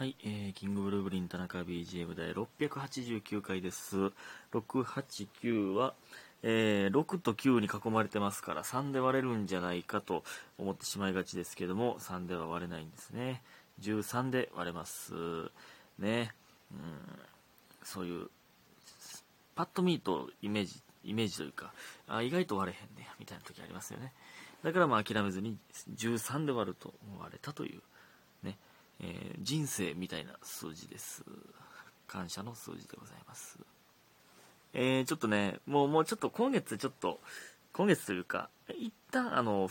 はい、えー、キングブルーブリン田中 BGM 第689回です。689は、えー、6と9に囲まれてますから3で割れるんじゃないかと思ってしまいがちですけども、3では割れないんですね。13で割れます。ね。うん、そういう、パッと見とイメージ、イメージというか、あ意外と割れへんねみたいな時ありますよね。だからまあ諦めずに13で割ると割れたという、えー人生みたいな数字です。感謝の数字でございます。えーちょっとね、もう、もうちょっと今月ちょっと、今月というか、一旦あの、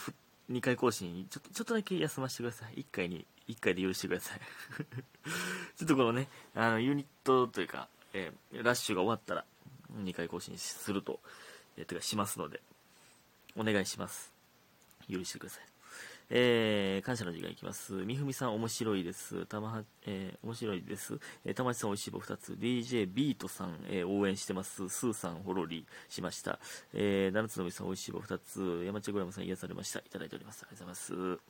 2回更新、ちょっと、ちょっとだけ休ませてください。1回に、1回で許してください。ちょっとこのね、あの、ユニットというか、えーラッシュが終わったら、2回更新すると、えーてかしますので、お願いします。許してください。えー、感謝の時間いきます。みふみさん面白いです。たまは、えー面白いです。えー、たまちさんおいしい棒2つ。DJ ビートさん、えー応援してます。スーさんほろりしました。えー、七つのみさんおいしい棒2つ。山茶グラムさん癒されました。いただいております。ありがとうございます。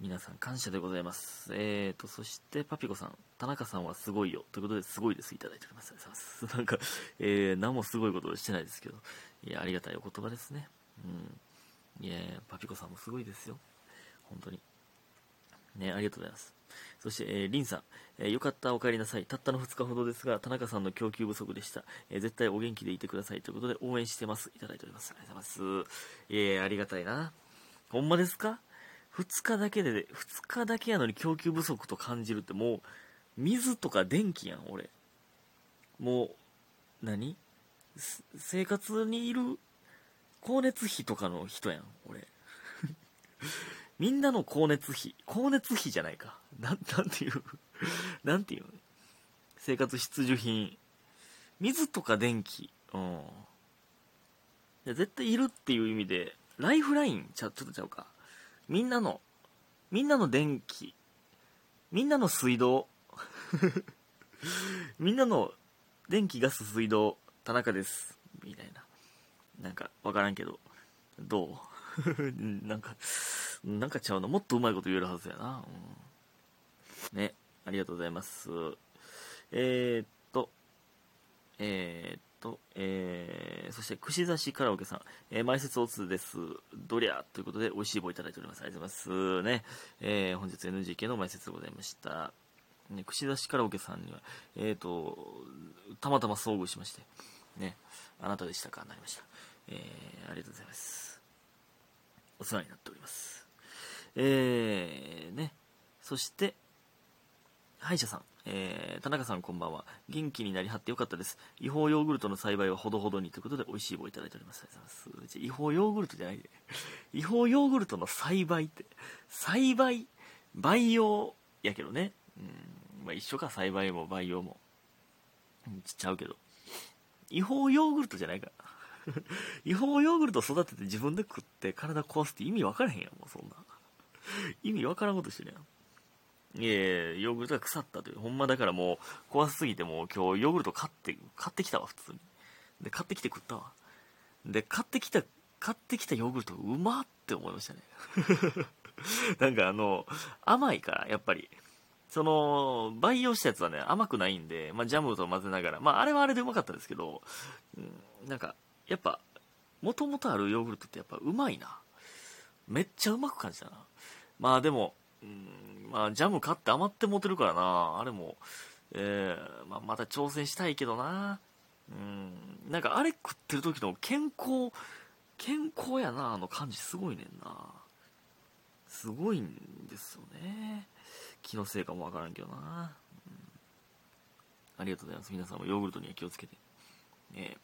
皆さん感謝でございます。えーと、そしてパピコさん、田中さんはすごいよ。ということで、すごいです。いただいております。ありがとうございます。なんか、えー、何もすごいことしてないですけど、いや、ありがたいお言葉ですね。うん。いやいやパピコさんもすごいですよ。本当に。ね、ありがとうございます。そして、えー、リンさん、えーよかった、お帰りなさい。たったの2日ほどですが、田中さんの供給不足でした。えー絶対お元気でいてください。ということで、応援してます。いただいております。ありがとうございます。えー、ありがたいな。ほんまですか ?2 日だけで、2日だけやのに供給不足と感じるって、もう、水とか電気やん、俺。もう、何？生活にいる光熱費とかの人やん、俺。みんなの光熱費、光熱費じゃないか。なん、なんていう、なんていう生活必需品。水とか電気。うん。いや絶対いるっていう意味で、ライフラインちゃ、ちょっとちゃうか。みんなの、みんなの電気。みんなの水道。みんなの電気、ガス、水道、田中です。みたいな。なんか、わからんけど。どう？なんか、なんかちゃうな。もっとうまいこと言えるはずやな。うん、ね。ありがとうございます。えー、っと、えー、っと、えー、そして、串刺しカラオケさん、えー、前説おつです。どりゃということで、美味しい棒いただいております。ありがとうございます。ね。えー、本日 NGK の前説でございました。ね、串刺しカラオケさんには、えー、っと、たまたま遭遇しまして、ね、あなたでしたか？なりました。えー、ありがとうございます。お世話になっております。えー、ね。そして、歯医者さん、えー、田中さんこんばんは。元気になりはってよかったです。違法ヨーグルトの栽培はほどほどにということで美味しい棒いただいております。ありがとうございます。違法ヨーグルトじゃないで。違法ヨーグルトの栽培って、栽培、培養やけどね。うん、まあ一緒か、栽培も培養も。うんちっちゃうけど。違法ヨーグルトじゃないから。違法ヨーグルト育てて自分で食って体壊すって意味分からへんやん、もうそんな。意味分からんことしてるやん。いえ、ヨーグルトが腐ったという。ほんまだからもう怖すぎてもう今日ヨーグルト買って、買ってきたわ、普通に。で、買ってきて食ったわ。で、買ってきた、買ってきたヨーグルトうまって思いましたね。なんかあの、甘いから、やっぱり。その、培養したやつはね、甘くないんで、まあ、ジャムと混ぜながら、まあ、あれはあれでうまかったですけど、うん、なんか、やっぱ、もともとあるヨーグルトってやっぱうまいな。めっちゃうまく感じたな。まあでも、うん、まあジャム買って余って持てるからな。あれも、えー、まあまた挑戦したいけどな。うん、なんかあれ食ってる時の健康、健康やな、あの感じすごいねんな。すごいんですよね。気のせいかもわからんけどな。うんありがとうございます。皆さんもヨーグルトには気をつけて。え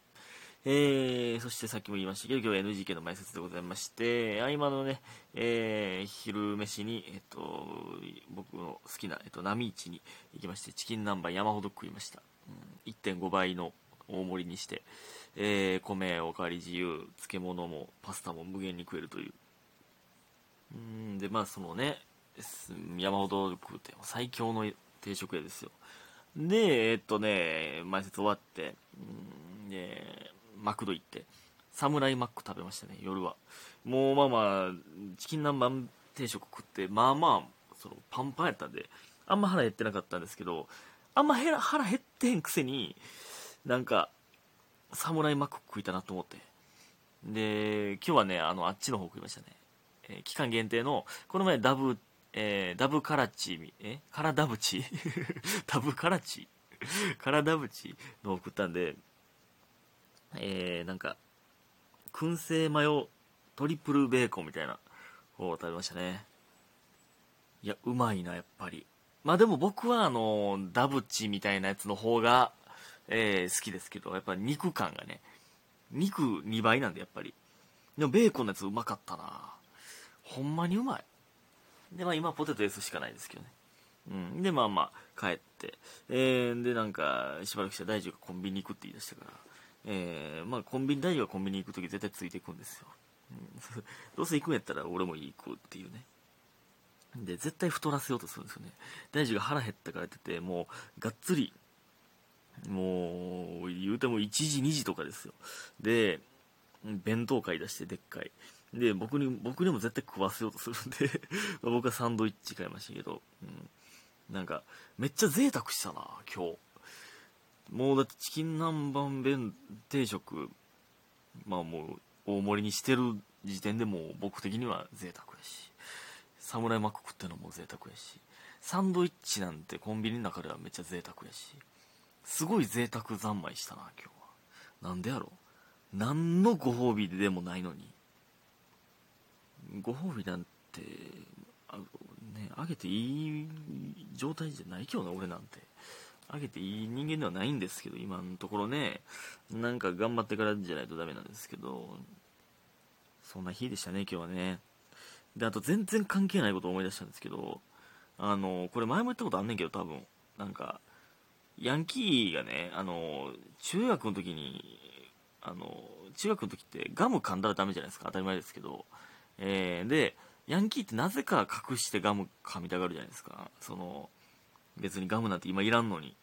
えー、そしてさっきも言いましたけど、今日は NGK の前説でございまして、合間のね、えー、昼飯に、えっと、僕の好きな、えっと、波市に行きまして、チキン南蛮山ほど食いました。うん、1.5倍の大盛りにして、えー、米おかわり自由、漬物もパスタも無限に食えるという。うん、で、まあそのね、山ほど食うて、最強の定食屋ですよ。で、えっとね、前説終わって、うんで、マクド行って、サムライマック食べましたね、夜は。もうまあまあ、チキン南蛮定食食って、まあまあ、そのパンパンやったんで、あんま腹減ってなかったんですけどあんま腹減ってへんくせになんかサムライマック食いたなと思って。で今日はねあのあっちの方食いましたね、えー、期間限定のこの前ダブえー、ダブカラチえカラダブチ？ダブカラチ？カラダブチのを食ったんでえー、なんか燻製マヨトリプルベーコンみたいなを食べましたね。いやうまいなやっぱり。まあでも僕はあのダブチみたいなやつの方が、えー、好きですけどやっぱ肉感がね肉2倍なんでやっぱり。でもベーコンのやつうまかったな。ほんまにうまい。でまあ今ポテト S しかないですけどね。うん。でまあまあ帰って。えー、でなんかしばらくして大樹がコンビニ行くって言い出したから。えー、まあコンビニ大樹がコンビニ行く時絶対ついていくんですよ、うん、どうせ行くんやったら俺も行くっていうね。で絶対太らせようとするんですよね。大樹が腹減ったからっててもうがっつりもう言うても1時2時とかですよ。で弁当買い出してでっかい。で僕に僕にも絶対食わせようとするんで 僕はサンドイッチ買いましたけど、うん、なんかめっちゃ贅沢したな今日。もうだってチキン南蛮弁定食まあもう大盛りにしてる時点でもう僕的には贅沢やしサムライマック食ってるのも贅沢やしサンドイッチなんてコンビニの中ではめっちゃ贅沢やしすごい贅沢三昧したな今日は。なんでやろ何のご褒美でもないのに。ご褒美なんてあねあげていい状態じゃないけどな俺なんて。あげていい人間ではないんですけど今のところね。なんか頑張ってからじゃないとダメなんですけど。そんな日でしたね今日はね。であと全然関係ないことを思い出したんですけどあのこれ前も言ったことあんねんけど多分。なんかヤンキーがね、あの、中学の時に、あの、中学の時ってガム噛んだらダメじゃないですか、当たり前ですけど。えー、で、ヤンキーってなぜか隠してガム噛みたがるじゃないですか。その、別にガムなんて今いらんのに、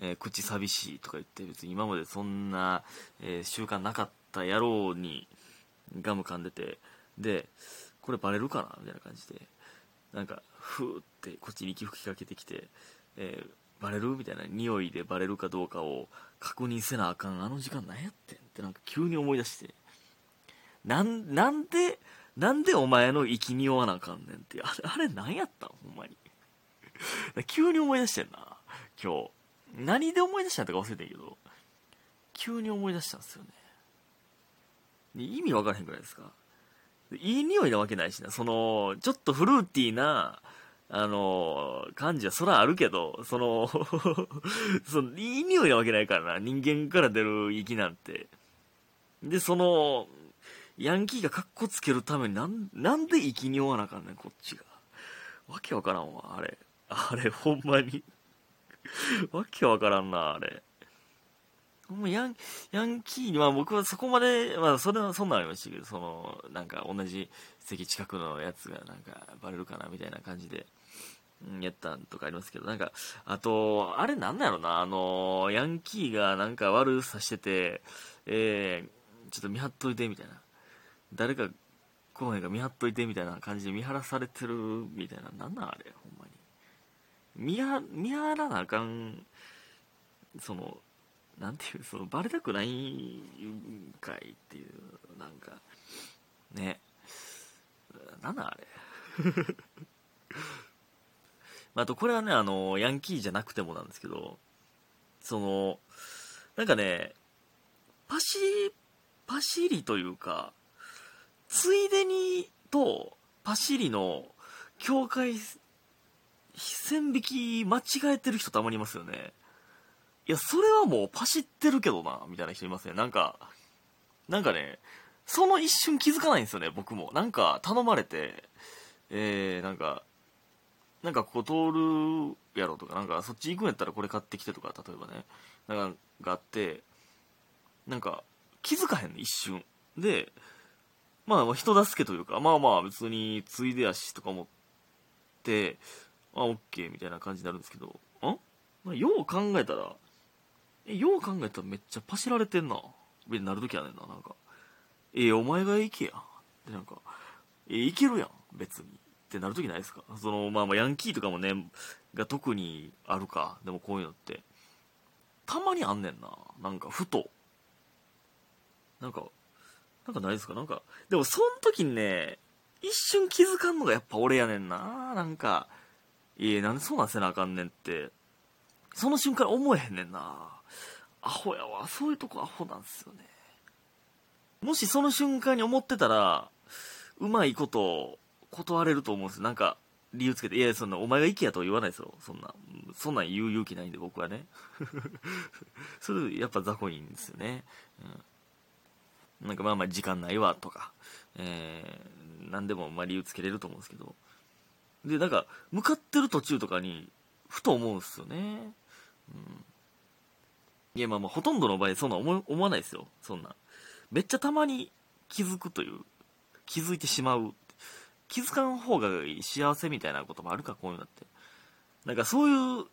えー、口寂しいとか言って別に今までそんな、えー、習慣なかった野郎にガム噛んでて、で、これバレるかな？みたいな感じで、なんか、ふーってこっちに息吹きかけてきて、えー、バレるみたいな匂いでバレるかどうかを確認せなあかんあの時間何やってんってなんか急に思い出して。なんなんでなんでお前の生き匂わなあかんねんって。あれあれ何やったん？ほんまに。急に思い出してんな。今日。何で思い出したんとか忘れてんけど。急に思い出したんですよね。意味わからへんくらいですか。いい匂いなわけないしな。そのちょっとフルーティーなあの、感じはそらあるけど、その その、いい匂いなわけないからな、人間から出る息なんて。で、その、ヤンキーがカッコつけるためになん、なんで生きにおわなあかんねん、こっちが。わけわからんわ、あれ。あれ、ほんまにわけわからんな、あれ。もうヤンヤンキーに、まあ僕はそこまで、まあそれはそんなんありましたけど、その、なんか同じ席近くのやつがなんかバレるかなみたいな感じで、やったんとかありますけど、なんか、あと、あれなんだろうな、あの、ヤンキーがなんか悪さしてて、えー、ちょっと見張っといてみたいな。誰か来ないか見張っといてみたいな感じで見張らされてるみたいな、なんなんあれ、ほんまに。見張、見張らなあかん、その、なんていうそのバレたくないんかいっていうなんかね。なんだあれ。あとこれはねあのヤンキーじゃなくてもなんですけどそのなんかねパシパシリというかついでにとパシリの境界線引き間違えてる人たまにいますよねいや、それはもうパシってるけどな、みたいな人いますね。なんか、なんかね、その一瞬気づかないんですよね、僕も。なんか頼まれて、えー、なんか、なんかここ通るやろとか、なんかそっち行くんやったらこれ買ってきてとか、例えばね、なんかがあって、なんか気づかへんね、一瞬。で、まあ人助けというか、まあまあ別についでやしとか思って、あ、オッケーみたいな感じになるんですけど、ん、よう考えたら、えよう考えたらめっちゃパシられてんなみたなるときはねんななんかえお前が行けやってなんかえ行けるやん別にってなるときないですか？その、まあまあ、ヤンキーとかもね、が特にあるか。でもこういうのって。たまにあんねんな。なんか、ふと。なんか、なんかないですか？なんか、でもその時にね、一瞬気づかんのがやっぱ俺やねんな。なんか、いえ、なんでそうなんせなあかんねんって、その瞬間思えへんねんな。アホやわ。そういうとこアホなんすよね。もしその瞬間に思ってたら、うまいこと断れると思うんですなんか、理由つけて、いや、そんな、お前が行けやとは言わないですよ。そんな、そんなん言う勇気ないんで、僕はね。それ、やっぱ雑魚いんですよね。うん。なんか、まあまあ、時間ないわ、とか、えー、なんでも、まあ、理由つけれると思うんですけど。で、なんか、向かってる途中とかに、ふと思うんですよね。うん。いや、まあまあ、ほとんどの場合、そんな思思わないですよ。そんな。めっちゃたまに気づくという、気づいてしまう。気づかん方が幸せみたいなこともあるか、こういうのって。なんかそういう、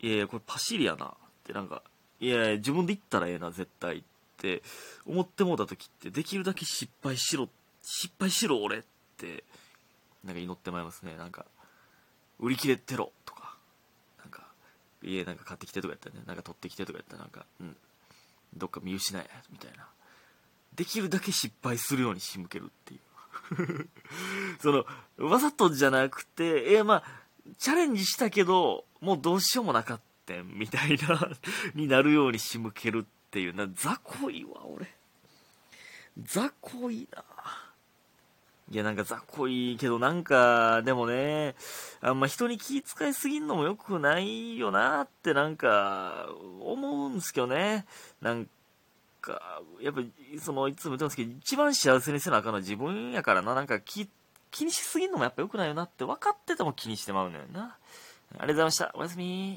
いやいや、これパシリやな。ってなんか、いやいや、自分で言ったらええな、絶対って思ってもうた時って、できるだけ失敗しろ、失敗しろ、俺って、なんか祈ってまいりますね。なんか、売り切れてろ、とか、なんか、家なんか買ってきてとかやったらね、なんか取ってきてとかやったらなんか、うん、どっか見失え、みたいな。できるだけ失敗するように仕向けるっていう。その、わざとじゃなくて、えー、まあ、チャレンジしたけど、もうどうしようもなかった、みたいな になるように仕向けるっていうな、雑魚いわ、俺。雑魚いな。いや、なんか雑魚いいけど、なんか、でもね、あんま人に気遣いすぎんのも良くないよなってなんか、思うんすけどね。なんか、やっぱ、その、いつも言ってますけど、一番幸せにせなあかんのは自分やからな、なんか気、気にしすぎんのもやっぱ良くないよなって分かってても気にしてまうのよな。ありがとうございました。おやすみ